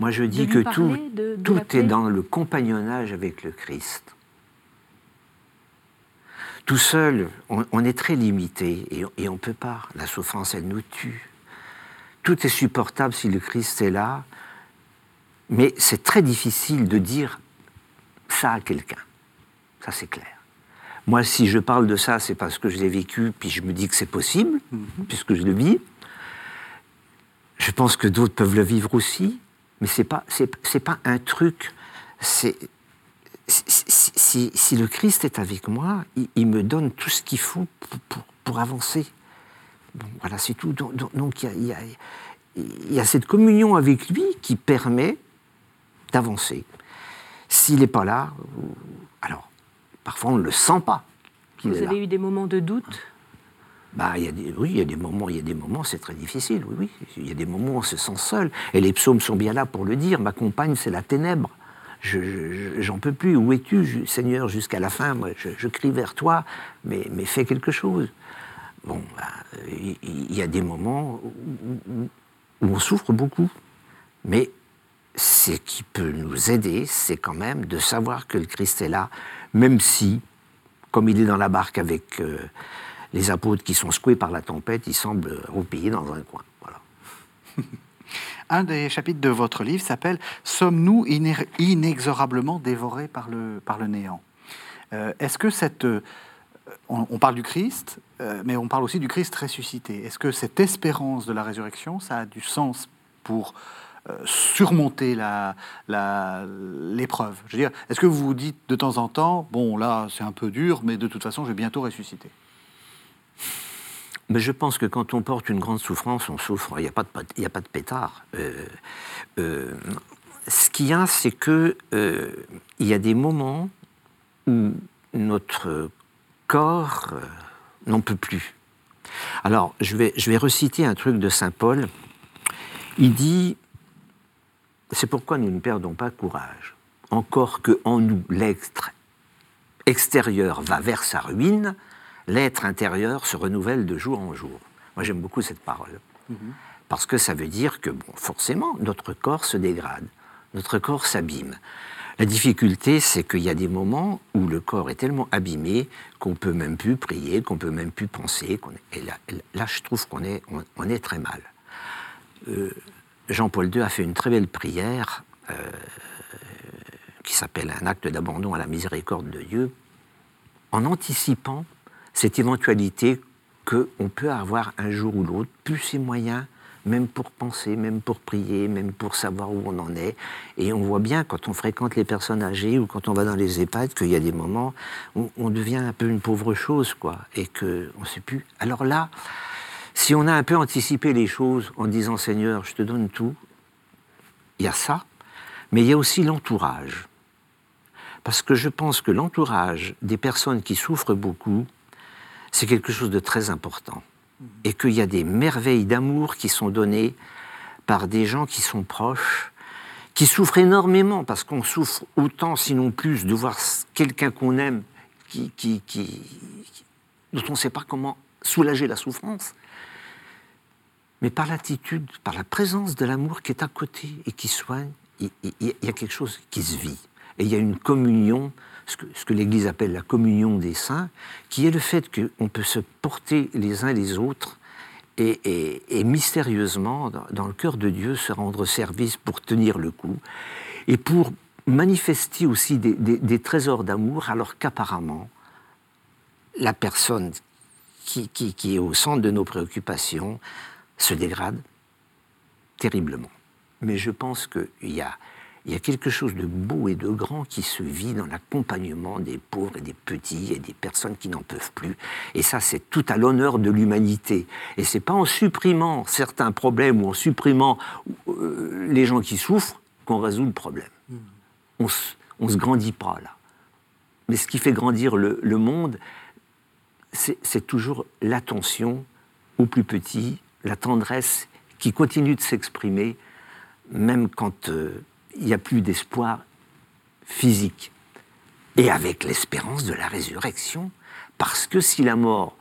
Moi, je dis que tout, tout est dans le compagnonnage avec le Christ. Tout seul, on, est très limité et, et on ne peut pas. La souffrance, elle nous tue. Tout est supportable si le Christ est là, mais c'est très difficile de dire ça à quelqu'un. Ça, c'est clair. Moi, si je parle de ça, c'est parce que je l'ai vécu, puis je me dis que c'est possible, mhm. puisque je le vis. Je pense que d'autres peuvent le vivre aussi, mais c'est pas, c'est, pas un truc. C'est si, si, le Christ est avec moi, il, me donne tout ce qu'il faut pour, pour, avancer. Bon, voilà, c'est tout. Donc, il y, a, il y a cette communion avec lui qui permet d'avancer. S'il n'est pas là, alors parfois on ne le sent pas. Vous avez eu des moments de doute? Bah, il y a des, oui, il y a des moments, il y a des moments, c'est très difficile, oui, oui. Il y a des moments où on se sent seul. Et les psaumes sont bien là pour le dire. Ma compagne, c'est la ténèbre. Je, j'en peux plus. Où es-tu, Seigneur, jusqu'à la fin? Moi, je, crie vers toi, mais, mais fais quelque chose. Bon, bah, il y, a des moments où, où on souffre beaucoup. Mais ce qui peut nous aider, c'est quand même de savoir que le Christ est là, même si, comme il est dans la barque avec euh, les apôtres qui sont secoués par la tempête, il semble replié dans un coin. Voilà. un des chapitres de votre livre s'appelle Sommes-nous inexorablement dévorés par le, par le néant? Euh, Est-ce que cette. Euh, on, parle du Christ, mais on parle aussi du Christ ressuscité. Est-ce que cette espérance de la résurrection, ça a du sens pour surmonter l'épreuve Je veux dire, est-ce que vous vous dites de temps en temps, bon là c'est un peu dur, mais de toute façon je vais bientôt ressusciter? Mais je pense que quand on porte une grande souffrance, on souffre. Il n'y a, pas de, a pas de pétard. Euh, euh, ce qu'il y a, c'est que il y a des moments où notre corps n'en peut plus. Alors, je vais, je vais reciter un truc de Saint Paul. Il dit c'est pourquoi nous ne perdons pas courage. Encore que en nous l'être extérieur va vers sa ruine, l'être intérieur se renouvelle de jour en jour. Moi j'aime beaucoup cette parole. Mhm. Parce que ça veut dire que, bon, forcément, notre corps se dégrade, notre corps s'abîme. La difficulté, c'est qu'il y a des moments où le corps est tellement abîmé qu'on peut même plus prier, qu'on peut même plus penser. Et là, je trouve qu'on est, on, est très mal. Euh, Jean-Paul II a fait une très belle prière euh, qui s'appelle un acte d'abandon à la miséricorde de Dieu, en anticipant cette éventualité qu'on peut avoir un jour ou l'autre plus ses moyens, même pour penser, même pour prier, même pour savoir où on en est. Et on voit bien quand on fréquente les personnes âgées ou quand on va dans les EHPAD qu'il y a des moments où on devient un peu une pauvre chose, quoi, et qu'on ne sait plus. Alors là, si on a un peu anticipé les choses en disant Seigneur, je te donne tout, il y a ça, mais il y a aussi l'entourage. Parce que je pense que l'entourage des personnes qui souffrent beaucoup, c'est quelque chose de très important. Et qu'il y a des merveilles d'amour qui sont données par des gens qui sont proches, qui souffrent énormément, parce qu'on souffre autant, sinon plus, de voir quelqu'un qu'on aime qui, dont on ne sait pas comment soulager la souffrance mais par l'attitude, par la présence de l'amour qui est à côté et qui soigne, il, y a quelque chose qui se vit. Et il y a une communion, ce que, l'Église appelle la communion des saints, qui est le fait qu'on peut se porter les uns les autres et, mystérieusement, dans, le cœur de Dieu, se rendre service pour tenir le coup et pour manifester aussi des, trésors d'amour, alors qu'apparemment, la personne qui, est au centre de nos préoccupations se dégrade terriblement. Mais je pense qu'il y a, il y a quelque chose de beau et de grand qui se vit dans l'accompagnement des pauvres et des petits et des personnes qui n'en peuvent plus. Et ça, c'est tout à l'honneur de l'humanité. Et c'est pas en supprimant certains problèmes ou en supprimant euh, les gens qui souffrent qu'on résout le problème. Hmm. On ne se grandit pas là. Mais ce qui fait grandir le, le monde, c'est toujours l'attention aux plus petits, la tendresse qui continue de s'exprimer, même quand euh, il n'y a plus d'espoir physique. Et avec l'espérance de la résurrection, parce que si la mort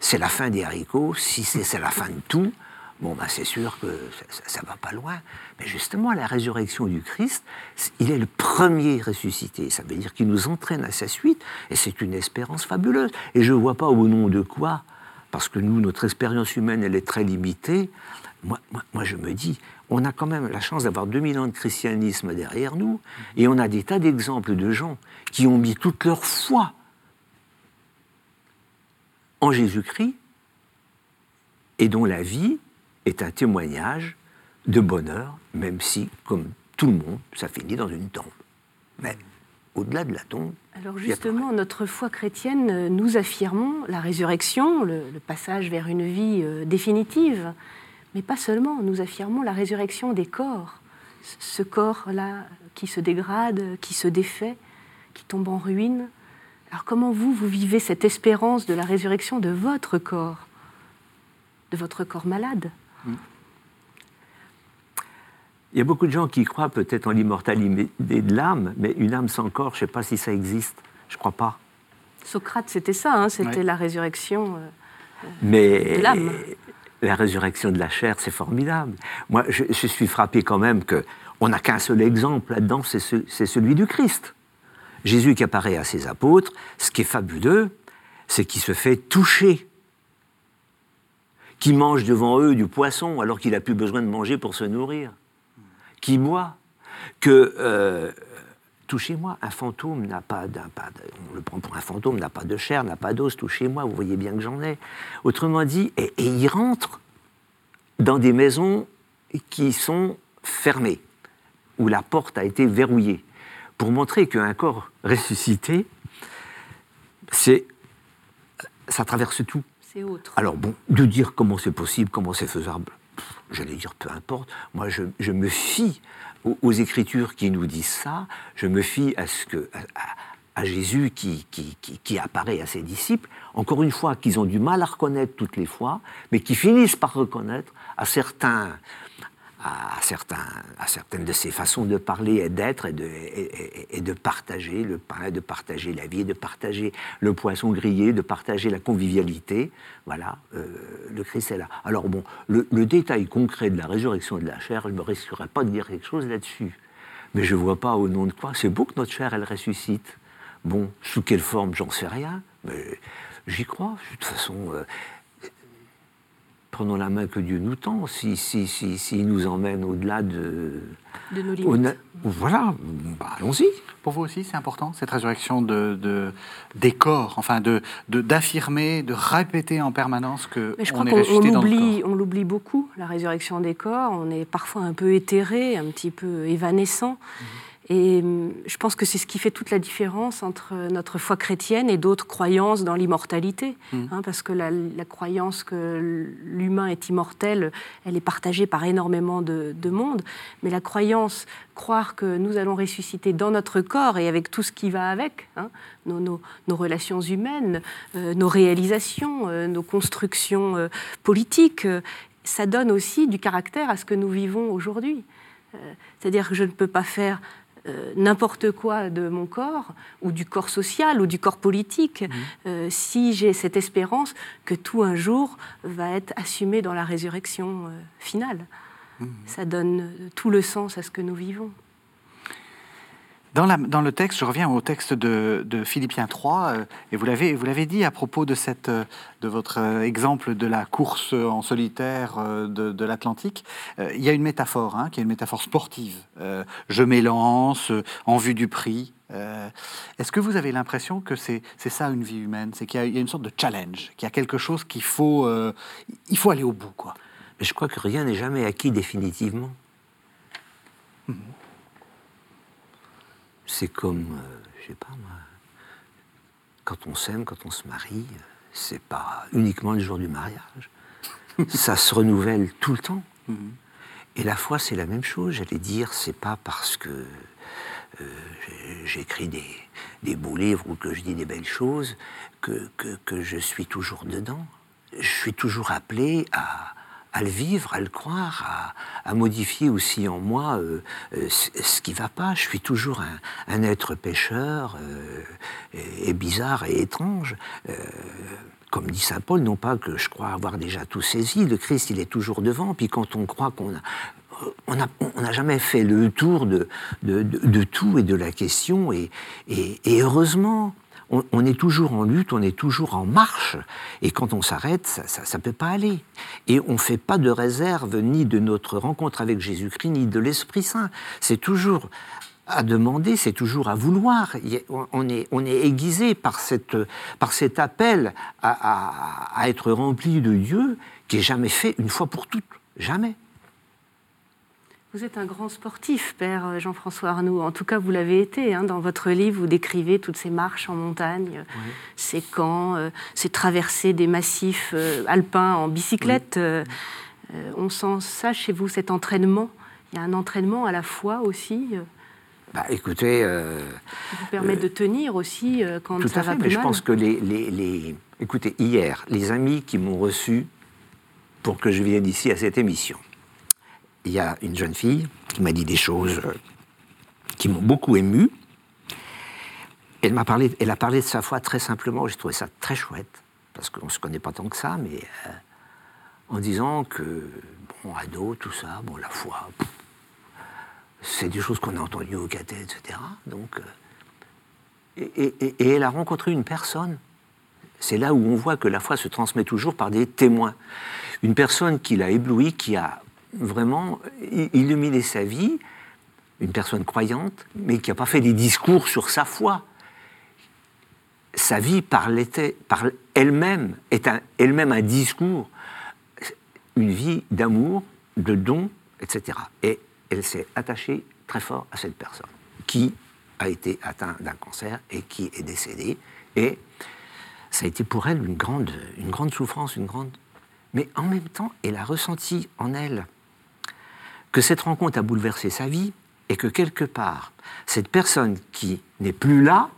c'est la fin des haricots, si c'est la fin de tout, bon, ben c'est sûr que ça ne va pas loin. Mais justement, la résurrection du Christ, il est le premier ressuscité. Ça veut dire qu'il nous entraîne à sa suite, et c'est une espérance fabuleuse. Et je ne vois pas au nom de quoi, parce que nous, notre expérience humaine, elle est très limitée. Moi, moi, je me dis, on a quand même la chance d'avoir 2000 ans de christianisme derrière nous, et on a des tas d'exemples de gens qui ont mis toute leur foi en Jésus-Christ, et dont la vie est un témoignage de bonheur, même si, comme tout le monde, ça finit dans une tombe. Au-delà de la tombe. Alors justement, notre foi chrétienne, nous affirmons la résurrection, le, passage vers une vie euh, définitive, mais pas seulement, nous affirmons la résurrection des corps, ce corps-là qui se dégrade, qui se défait, qui tombe en ruine. Alors comment vous, vous vivez cette espérance de la résurrection de votre corps, de votre corps malade? Il y a beaucoup de gens qui croient peut-être en l'immortalité de l'âme, mais une âme sans corps, je ne sais pas si ça existe. Je ne crois pas. Socrate, c'était ça, hein, c'était la résurrection euh, mais de l'âme. La résurrection de la chair, c'est formidable. Moi, je, suis frappé quand même que on n'a qu'un seul exemple là-dedans, c'est celui du Christ. Jésus qui apparaît à ses apôtres, ce qui est fabuleux, c'est qu'il se fait toucher qui mange devant eux du poisson alors qu'il n'a plus besoin de manger pour se nourrir, qui boit, que euh, touchez-moi, un fantôme n'a pas, on le prend pour un fantôme, n'a pas de chair, n'a pas d'os, touchez-moi, vous voyez bien que j'en ai. Autrement dit, et, et il rentre dans des maisons qui sont fermées, où la porte a été verrouillée, pour montrer qu'un corps ressuscité, c'est, ça traverse tout. Alors bon, de dire comment c'est possible, comment c'est faisable, j'allais dire peu importe. Moi, je, me fie aux, Écritures qui nous disent ça. Je me fie à ce que à, Jésus qui, qui, qui, apparaît à ses disciples. Encore une fois, qu'ils ont du mal à reconnaître toutes les fois, mais qui finissent par reconnaître à certains à, certaines de ses façons de parler et d'être et de, partager le pain, de partager la vie, de partager le poisson grillé, de partager la convivialité. Voilà, euh, le Christ est là. Alors bon, le, détail concret de la résurrection de la chair, je ne me risquerais pas de dire quelque chose là-dessus. Mais je ne vois pas au nom de quoi. C'est beau que notre chair, elle ressuscite. Bon, sous quelle forme, j'en sais rien. Mais j'y crois. De toute façon, euh, prenons la main que Dieu nous tend, s'il si, si, si, nous emmène au-delà de... De nos limites. Voilà, bah, allons-y. Pour vous aussi, c'est important, cette résurrection de, de des corps, enfin d'affirmer, de, d'affirmer, de, répéter en permanence que je crois qu'on l'oublie, on l'oublie beaucoup, la résurrection des corps. On est parfois un peu éthéré, un petit peu évanescent. Mhm. Et hum, je pense que c'est ce qui fait toute la différence entre notre foi chrétienne et d'autres croyances dans l'immortalité. Mmh. Hein, parce que la, croyance que l'humain est immortel, elle est partagée par énormément de, monde. Mais la croyance, croire que nous allons ressusciter dans notre corps et avec tout ce qui va avec, hein, nos, relations humaines, euh, nos réalisations, euh, nos constructions euh, politiques, ça donne aussi du caractère à ce que nous vivons aujourd'hui. C'est-à-dire que je ne peux pas faire euh, n'importe quoi de mon corps, ou du corps social, ou du corps politique, mmh. euh, si j'ai cette espérance que tout un jour va être assumé dans la résurrection euh, finale. Mmh. Ça donne tout le sens à ce que nous vivons. Dans, le texte, je reviens au texte de, Philippiens 3, euh, et vous l'avez, vous l'avez dit à propos de, cette, euh, de votre euh, exemple de la course en solitaire de, l'Atlantique, il y a une métaphore, hein, qui est une métaphore sportive. je m'élance en vue du prix. Est-ce que vous avez l'impression que c'est, ça une vie humaine? C'est qu'il y, a une sorte de challenge, qu'il y a quelque chose qu'il faut, il faut aller au bout, quoi. Mais je crois que rien n'est jamais acquis définitivement. Mmh c'est comme, euh, je sais pas moi, quand on s'aime, quand on se marie, c'est pas uniquement le jour du mariage. Ça se renouvelle tout le temps. Mhm. Et la foi, c'est la même chose. J'allais dire, c'est pas parce que euh, j'écris des, des, beaux livres ou que je dis des belles choses que, que, que je suis toujours dedans. Je suis toujours appelé à, à le vivre, à le croire, à, modifier aussi en moi euh, euh, ce qui va pas. Je suis toujours un, être pécheur euh, et, bizarre et étrange. comme dit saint Paul, non pas que je crois avoir déjà tout saisi, le Christ, il est toujours devant, puis quand on croit qu'on a on n'a jamais fait le tour de, de, tout et de la question, et, heureusement, on, est toujours en lutte, on est toujours en marche, et quand on s'arrête, ça ne peut pas aller. Et on ne fait pas de réserve ni de notre rencontre avec Jésus-Christ, ni de l'Esprit Saint. C'est toujours à demander, c'est toujours à vouloir. On est, on est aiguisé par, cette, par cet appel à, être rempli de Dieu qui est jamais fait une fois pour toutes. Jamais. Vous êtes un grand sportif, Père Jean-François Arnoux. En tout cas, vous l'avez été. Hein. Dans votre livre, vous décrivez toutes ces marches en montagne, ces camps, euh, ces traversées des massifs euh, alpins en bicyclette. Euh, on sent ça chez vous, cet entraînement. Il y a un entraînement à la fois aussi. Bah, écoutez. qui vous permet de tenir aussi quand ça va fait, mais je pense que les, les, les, Écoutez, hier, les amis qui m'ont reçu pour que je vienne ici à cette émission il y a une jeune fille qui m'a dit des choses euh, qui m'ont beaucoup ému. Elle m'a parlé, elle a parlé de sa foi très simplement. J'ai trouvé ça très chouette parce qu'on se connaît pas tant que ça, mais euh, en disant que bon, ado, tout ça, bon, la foi, c'est des choses qu'on a entendues au caté, etc. Donc, euh, et, et, elle a rencontré une personne. C'est là où on voit que la foi se transmet toujours par des témoins. Une personne qui l'a ébloui, qui a vraiment illuminer sa vie, une personne croyante, mais qui n'a pas fait des discours sur sa foi. Sa vie par elle-même est elle-même un discours, une vie d'amour, de don, etc. Et elle s'est attachée très fort à cette personne qui a été atteinte d'un cancer et qui est décédée. Et ça a été pour elle une grande, une grande souffrance, une grande. Mais en même temps, elle a ressenti en elle que cette rencontre a bouleversé sa vie et que quelque part, cette personne qui n'est plus là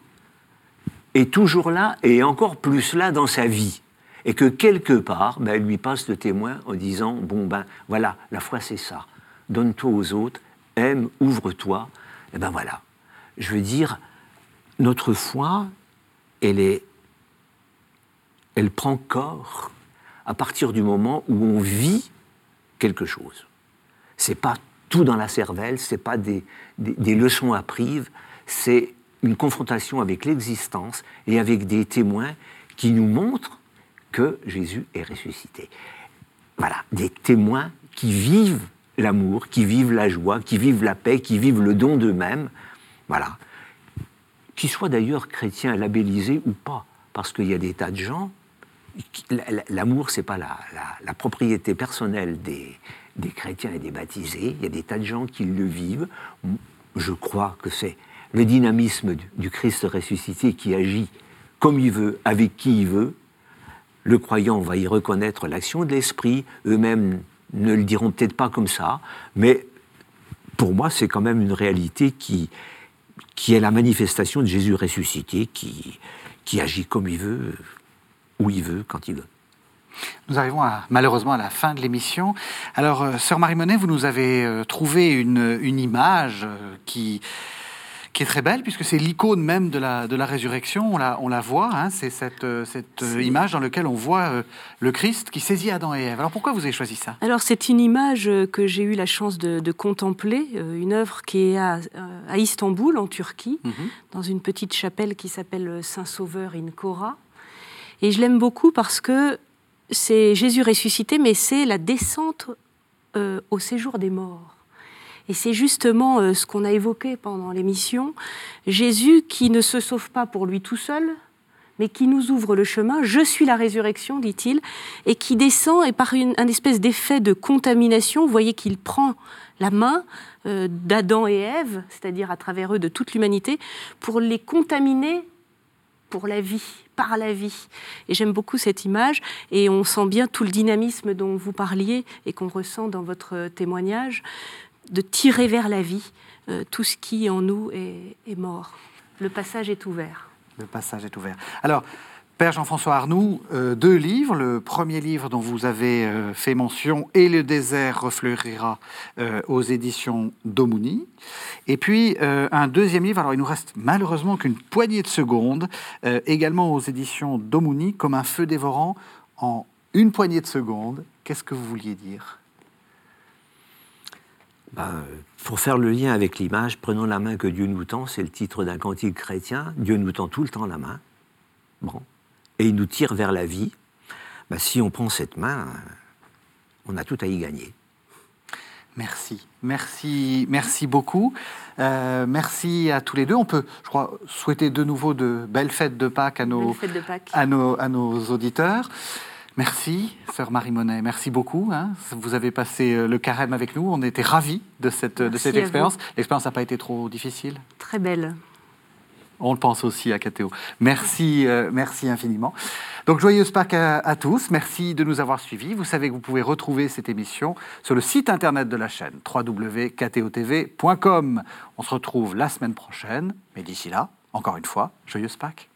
est toujours là et encore plus là dans sa vie. Et que quelque part, ben, elle lui passe le témoin en disant, bon ben voilà, la foi c'est ça. Donne-toi aux autres, aime, ouvre-toi. Et ben voilà. Je veux dire, notre foi, elle est, elle prend corps à partir du moment où on vit quelque chose c'est pas tout dans la cervelle, c'est pas des, des, leçons apprises, c'est une confrontation avec l'existence et avec des témoins qui nous montrent que Jésus est ressuscité. Voilà, des témoins qui vivent l'amour, qui vivent la joie, qui vivent la paix, qui vivent le don d'eux-mêmes. Voilà. Qu'ils soient d'ailleurs chrétiens labellisés ou pas, parce qu'il y a des tas de gens. L'amour, c'est pas la, la, propriété personnelle des, des chrétiens et des baptisés. Il y a des tas de gens qui le vivent. Je crois que c'est le dynamisme du Christ ressuscité qui agit comme il veut, avec qui il veut. Le croyant va y reconnaître l'action de l'Esprit. Eux-mêmes ne le diront peut-être pas comme ça, mais pour moi, c'est quand même une réalité qui, est la manifestation de Jésus ressuscité, qui, qui agit comme il veut, où il veut, quand il veut. Nous arrivons malheureusement à la fin de l'émission. Alors, euh, sœur Marie Monet, vous nous avez euh, trouvé une, image euh, qui, qui est très belle, puisque c'est l'icône même de la, de la résurrection. On la, on la voit, hein, c'est cette, cette image dans laquelle on voit le Christ qui saisit Adam et Ève. Alors, pourquoi vous avez choisi ça? Alors, c'est une image que j'ai eu la chance de, contempler, une œuvre qui est à, à Istanbul, en Turquie, mhm. dans une petite chapelle qui s'appelle Saint-Sauveur in Kora. Et je l'aime beaucoup parce que c'est Jésus ressuscité, mais c'est la descente euh, au séjour des morts. Et c'est justement euh, ce qu'on a évoqué pendant l'émission, Jésus qui ne se sauve pas pour lui tout seul, mais qui nous ouvre le chemin. Je suis la résurrection, dit-il, et qui descend, et par une, un espèce d'effet de contamination, vous voyez qu'il prend la main euh, d'Adam et Ève, c'est-à-dire à travers eux de toute l'humanité, pour les contaminer pour la vie, par la vie. Et j'aime beaucoup cette image et on sent bien tout le dynamisme dont vous parliez et qu'on ressent dans votre témoignage, de tirer vers la vie euh, tout ce qui en nous est, est mort. Le passage est ouvert. Le passage est ouvert. Alors, Père Jean-François Arnoux, euh, deux livres. Le premier livre dont vous avez euh, fait mention, Et le désert refleurira, euh, aux éditions d'Omouni. Et puis un deuxième livre, alors il nous reste malheureusement qu'une poignée de secondes, également aux éditions d'Omouni, comme un feu dévorant en une poignée de secondes. Qu'est-ce que vous vouliez dire? Ben, pour faire le lien avec l'image, prenons la main que Dieu nous tend, c'est le titre d'un cantique chrétien. Dieu nous tend tout le temps la main. Bon. Et il nous tire vers la vie. Ben, si on prend cette main, on a tout à y gagner. Merci, merci, merci beaucoup. Euh, merci à tous les deux. On peut, je crois, souhaiter de nouveau de belles fêtes de Pâques à nos, À nos, à nos auditeurs. Merci, sœur Marie Monet, merci beaucoup. Hein. Vous avez passé euh, le carême avec nous, on était ravis de cette, de cette expérience. L'expérience n'a pas été trop difficile Très belle. On le pense aussi à Catéo. Merci, euh, merci infiniment. Donc, joyeuse Pâques à, tous. Merci de nous avoir suivis. Vous savez que vous pouvez retrouver cette émission sur le site internet de la chaîne www.ktotv.com. On se retrouve la semaine prochaine. Mais d'ici là, encore une fois, joyeuse Pâques.